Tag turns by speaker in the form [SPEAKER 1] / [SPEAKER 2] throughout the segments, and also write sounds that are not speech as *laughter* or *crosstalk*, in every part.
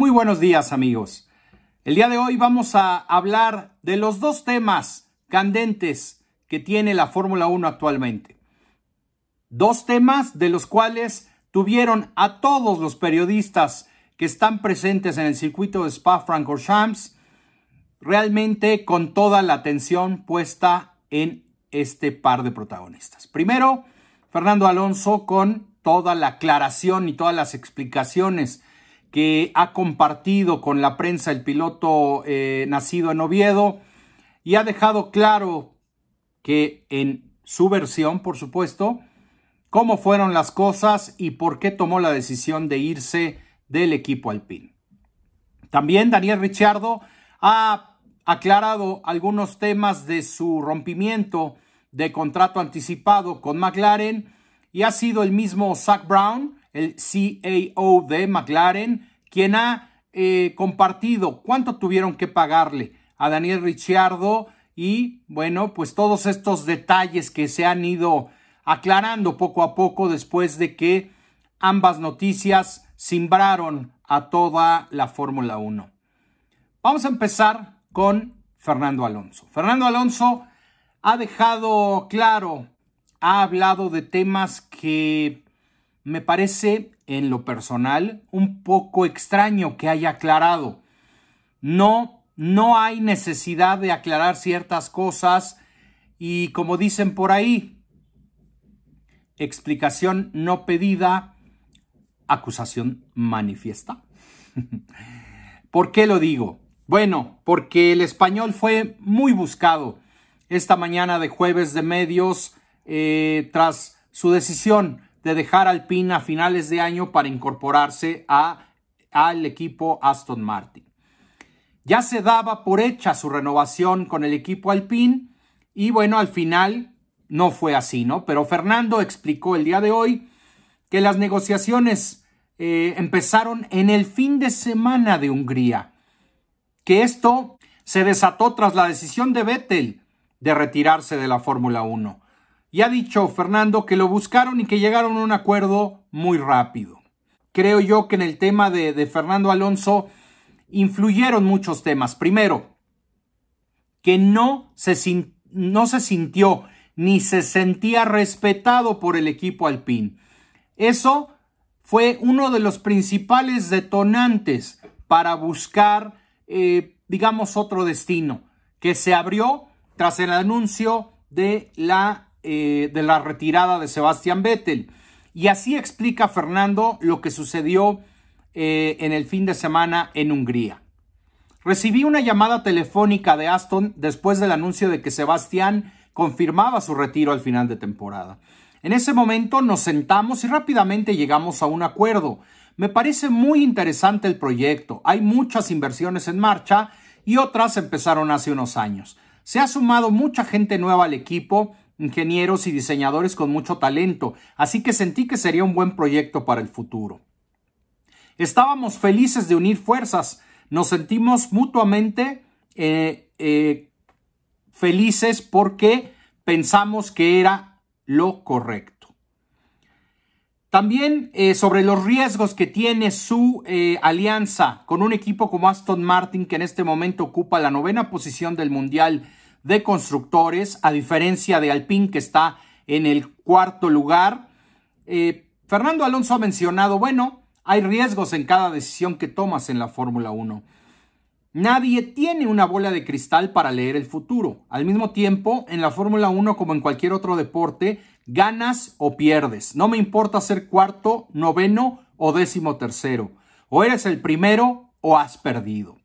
[SPEAKER 1] Muy buenos días amigos. El día de hoy vamos a hablar de los dos temas candentes que tiene la Fórmula 1 actualmente. Dos temas de los cuales tuvieron a todos los periodistas que están presentes en el circuito de Spa-Francorchamps realmente con toda la atención puesta en este par de protagonistas. Primero, Fernando Alonso con toda la aclaración y todas las explicaciones que ha compartido con la prensa el piloto eh, nacido en Oviedo y ha dejado claro que en su versión, por supuesto, cómo fueron las cosas y por qué tomó la decisión de irse del equipo alpín. También Daniel Ricciardo ha aclarado algunos temas de su rompimiento de contrato anticipado con McLaren y ha sido el mismo Zach Brown, el CAO de McLaren, quien ha eh, compartido cuánto tuvieron que pagarle a Daniel Ricciardo y bueno, pues todos estos detalles que se han ido aclarando poco a poco después de que ambas noticias simbraron a toda la Fórmula 1. Vamos a empezar con Fernando Alonso. Fernando Alonso ha dejado claro, ha hablado de temas que me parece en lo personal un poco extraño que haya aclarado. No, no hay necesidad de aclarar ciertas cosas y como dicen por ahí, explicación no pedida, acusación manifiesta. *laughs* ¿Por qué lo digo? Bueno, porque el español fue muy buscado esta mañana de jueves de medios eh, tras su decisión de dejar Alpine a finales de año para incorporarse a, al equipo Aston Martin. Ya se daba por hecha su renovación con el equipo Alpine y bueno, al final no fue así, ¿no? Pero Fernando explicó el día de hoy que las negociaciones eh, empezaron en el fin de semana de Hungría, que esto se desató tras la decisión de Vettel de retirarse de la Fórmula 1. Y ha dicho Fernando que lo buscaron y que llegaron a un acuerdo muy rápido. Creo yo que en el tema de, Fernando Alonso influyeron muchos temas. Primero, que no se, sintió ni se sentía respetado por el equipo alpín. Eso fue uno de los principales detonantes para buscar, eh, digamos, otro destino, que se abrió tras el anuncio de la, eh, de la retirada de Sebastián Vettel. Y así explica Fernando lo que sucedió eh, en el fin de semana en Hungría. Recibí una llamada telefónica de Aston después del anuncio de que Sebastián confirmaba su retiro al final de temporada. En ese momento nos sentamos y rápidamente llegamos a un acuerdo. Me parece muy interesante el proyecto. Hay muchas inversiones en marcha y otras empezaron hace unos años. Se ha sumado mucha gente nueva al equipo, ingenieros y diseñadores con mucho talento, así que sentí que sería un buen proyecto para el futuro. Estábamos felices de unir fuerzas, nos sentimos mutuamente eh, eh, felices porque pensamos que era lo correcto. También eh, sobre los riesgos que tiene su alianza con un equipo como Aston Martin, que en este momento ocupa la novena posición del Mundial de Constructores, a diferencia de Alpine, que está en el cuarto lugar. Eh, Fernando Alonso ha mencionado, bueno, hay riesgos en cada decisión que tomas en la Fórmula 1. Nadie tiene una bola de cristal para leer el futuro. Al mismo tiempo, en la Fórmula 1, como en cualquier otro deporte, ganas o pierdes. No me importa ser cuarto, noveno o décimo tercero. O eres el primero o has perdido.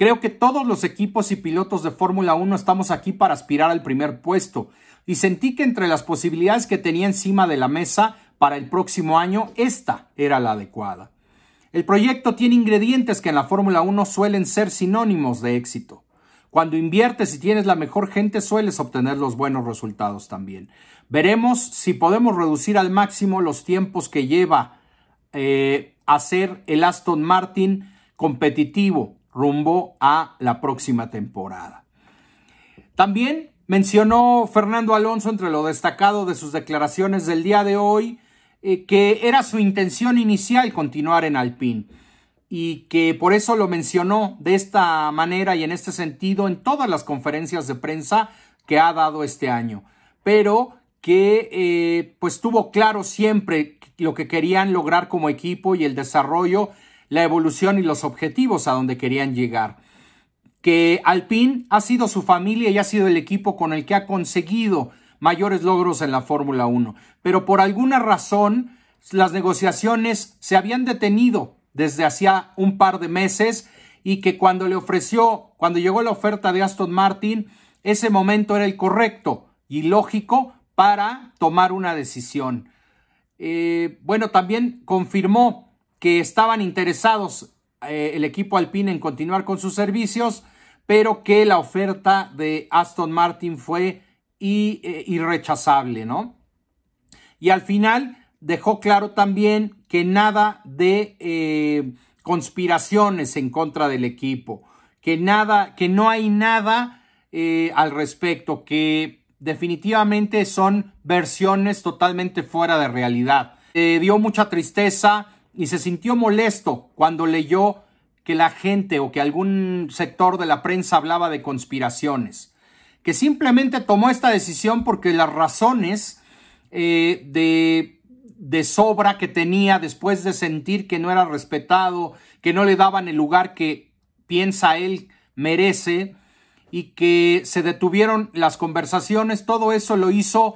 [SPEAKER 1] Creo que todos los equipos y pilotos de Fórmula 1 estamos aquí para aspirar al primer puesto y sentí que entre las posibilidades que tenía encima de la mesa para el próximo año, esta era la adecuada. El proyecto tiene ingredientes que en la Fórmula 1 suelen ser sinónimos de éxito. Cuando inviertes y tienes la mejor gente sueles obtener los buenos resultados también. Veremos si podemos reducir al máximo los tiempos que lleva eh, hacer el Aston Martin competitivo rumbo a la próxima temporada. También mencionó Fernando Alonso entre lo destacado de sus declaraciones del día de hoy eh, que era su intención inicial continuar en Alpine. y que por eso lo mencionó de esta manera y en este sentido en todas las conferencias de prensa que ha dado este año, pero que eh, pues tuvo claro siempre lo que querían lograr como equipo y el desarrollo, la evolución y los objetivos a donde querían llegar. Que Alpine ha sido su familia y ha sido el equipo con el que ha conseguido mayores logros en la Fórmula 1, pero por alguna razón las negociaciones se habían detenido desde hacía un par de meses y que cuando le ofreció, cuando llegó la oferta de Aston Martin, ese momento era el correcto y lógico para tomar una decisión. Eh, bueno, también confirmó que estaban interesados eh, el equipo Alpine en continuar con sus servicios, pero que la oferta de Aston Martin fue eh, irrechazable, ¿no? Y al final dejó claro también que nada de eh, conspiraciones en contra del equipo, que nada, que no hay nada al respecto, que definitivamente son versiones totalmente fuera de realidad. dio mucha tristeza y se sintió molesto cuando leyó que la gente o que algún sector de la prensa hablaba de conspiraciones, que simplemente tomó esta decisión porque las razones eh, de de sobra que tenía después de sentir que no era respetado, que no le daban el lugar que piensa él merece y que se detuvieron las conversaciones, todo eso lo hizo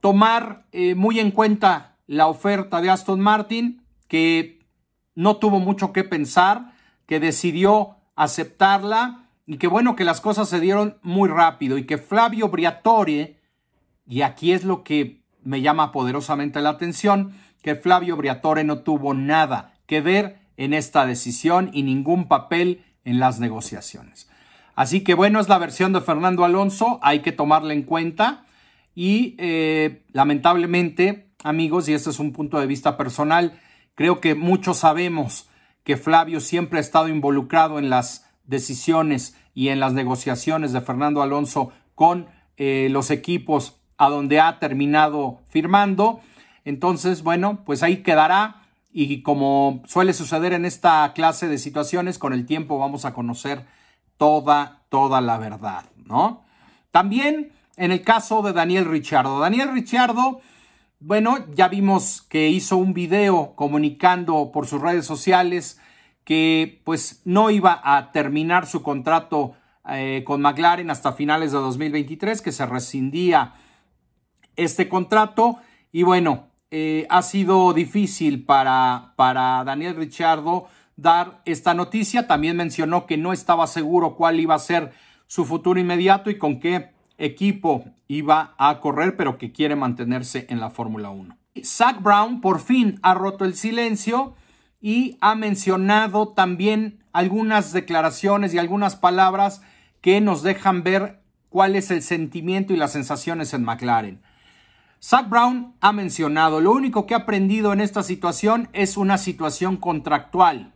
[SPEAKER 1] tomar eh, muy en cuenta la oferta de Aston Martin, que no tuvo mucho que pensar, que decidió aceptarla y que bueno que las cosas se dieron muy rápido y que Flavio Briatore, y aquí es lo que me llama poderosamente la atención que Flavio Briatore no tuvo nada que ver en esta decisión y ningún papel en las negociaciones. Así que bueno, es la versión de Fernando Alonso, hay que tomarla en cuenta y eh, lamentablemente, amigos, y este es un punto de vista personal, creo que muchos sabemos que Flavio siempre ha estado involucrado en las decisiones y en las negociaciones de Fernando Alonso con eh, los equipos a donde ha terminado firmando. Entonces, bueno, pues ahí quedará y como suele suceder en esta clase de situaciones, con el tiempo vamos a conocer toda, toda la verdad, ¿no? También en el caso de Daniel Richardo. Daniel Richardo, bueno, ya vimos que hizo un video comunicando por sus redes sociales que pues no iba a terminar su contrato eh, con McLaren hasta finales de 2023, que se rescindía este contrato. Y bueno, eh, ha sido difícil para, para Daniel Richardo dar esta noticia. También mencionó que no estaba seguro cuál iba a ser su futuro inmediato y con qué equipo iba a correr, pero que quiere mantenerse en la Fórmula 1. Zach Brown por fin ha roto el silencio y ha mencionado también algunas declaraciones y algunas palabras que nos dejan ver cuál es el sentimiento y las sensaciones en McLaren. Zach Brown ha mencionado, lo único que ha aprendido en esta situación es una situación contractual.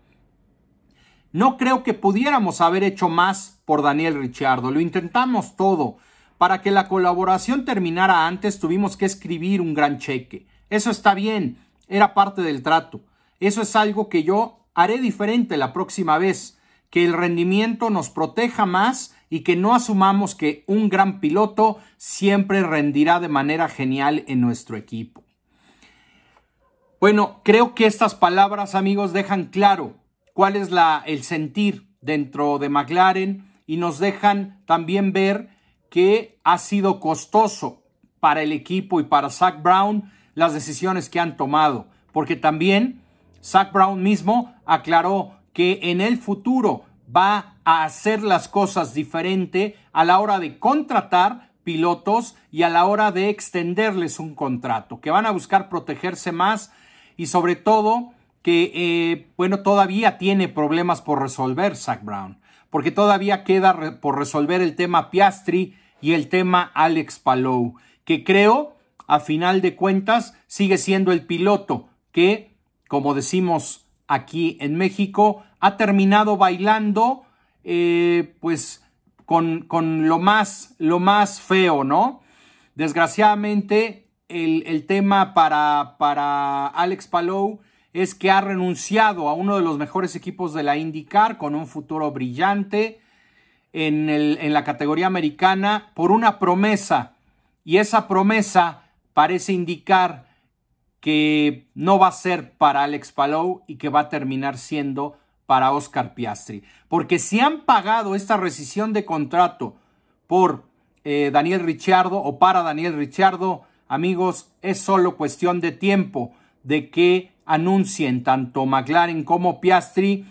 [SPEAKER 1] No creo que pudiéramos haber hecho más por Daniel Ricciardo, lo intentamos todo. Para que la colaboración terminara antes tuvimos que escribir un gran cheque. Eso está bien, era parte del trato. Eso es algo que yo haré diferente la próxima vez, que el rendimiento nos proteja más y que no asumamos que un gran piloto siempre rendirá de manera genial en nuestro equipo. Bueno, creo que estas palabras, amigos, dejan claro cuál es la, el sentir dentro de McLaren y nos dejan también ver que ha sido costoso para el equipo y para Zach Brown las decisiones que han tomado, porque también Zach Brown mismo aclaró que en el futuro va a hacer las cosas diferente a la hora de contratar pilotos y a la hora de extenderles un contrato, que van a buscar protegerse más y sobre todo que, eh, bueno, todavía tiene problemas por resolver Zach Brown, porque todavía queda por resolver el tema Piastri y el tema Alex Palou, que creo, a final de cuentas, sigue siendo el piloto que, como decimos aquí en México, ha terminado bailando eh, pues con, con, lo, más, lo más feo, ¿no? Desgraciadamente, el, el tema para, para Alex Palou es que ha renunciado a uno de los mejores equipos de la IndyCar con un futuro brillante en, el, en la categoría americana por una promesa. Y esa promesa parece indicar que no va a ser para Alex Palou y que va a terminar siendo para Oscar Piastri. Porque si han pagado esta rescisión de contrato por eh, Daniel Ricciardo o para Daniel Ricciardo, amigos, es solo cuestión de tiempo de que anuncien tanto McLaren como Piastri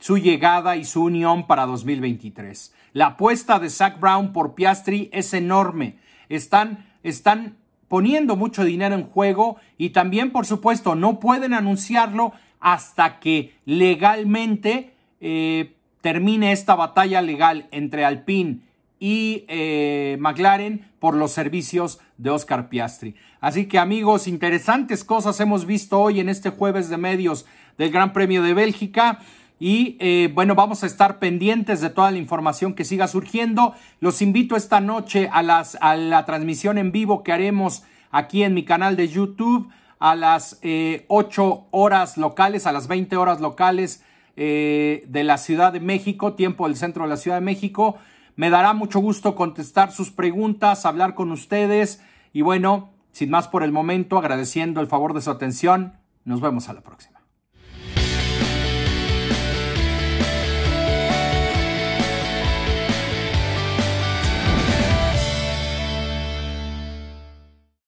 [SPEAKER 1] su llegada y su unión para 2023. La apuesta de Zach Brown por Piastri es enorme. Están, están poniendo mucho dinero en juego y también, por supuesto, no pueden anunciarlo hasta que legalmente eh, termine esta batalla legal entre Alpine y eh, McLaren por los servicios de Oscar Piastri. Así que amigos, interesantes cosas hemos visto hoy en este jueves de medios del Gran Premio de Bélgica. Y eh, bueno, vamos a estar pendientes de toda la información que siga surgiendo. Los invito esta noche a, las, a la transmisión en vivo que haremos aquí en mi canal de YouTube a las 8 eh, horas locales, a las 20 horas locales de la Ciudad de México, tiempo del centro de la Ciudad de México. Me dará mucho gusto contestar sus preguntas, hablar con ustedes y bueno, sin más por el momento, agradeciendo el favor de su atención, nos vemos a la próxima.